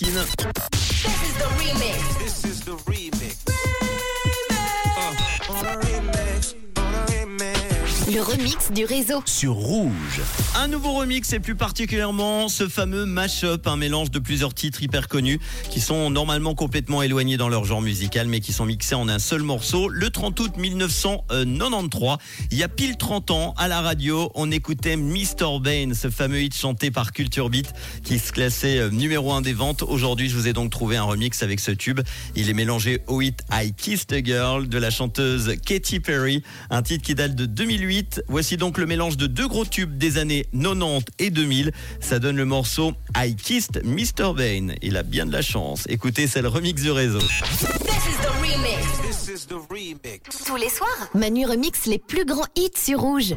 Maneskin. This is the remix. This is the remix. Le remix du réseau. sur Rouge. Un nouveau remix et plus particulièrement ce fameux mash-up, un mélange de plusieurs titres hyper connus qui sont normalement complètement éloignés dans leur genre musical mais qui sont mixés en un seul morceau. Le 30 août 1993, il y a pile 30 ans, à la radio, on écoutait Mr. Bane, ce fameux hit chanté par Culture Beat qui se classait euh, numéro 1 des ventes. Aujourd'hui, je vous ai donc trouvé un remix avec ce tube. Il est mélangé au hit I Kissed a Girl de la chanteuse Katy Perry, un titre qui date de 2008. Voici donc le mélange de deux gros tubes des années 90 et 2000. Ça donne le morceau I Kissed Mr. Bane. Il a bien de la chance. Écoutez, c'est le remix du réseau. This is the remix. This is the remix. Tous les soirs, Manu remix les plus grands hits sur Rouge.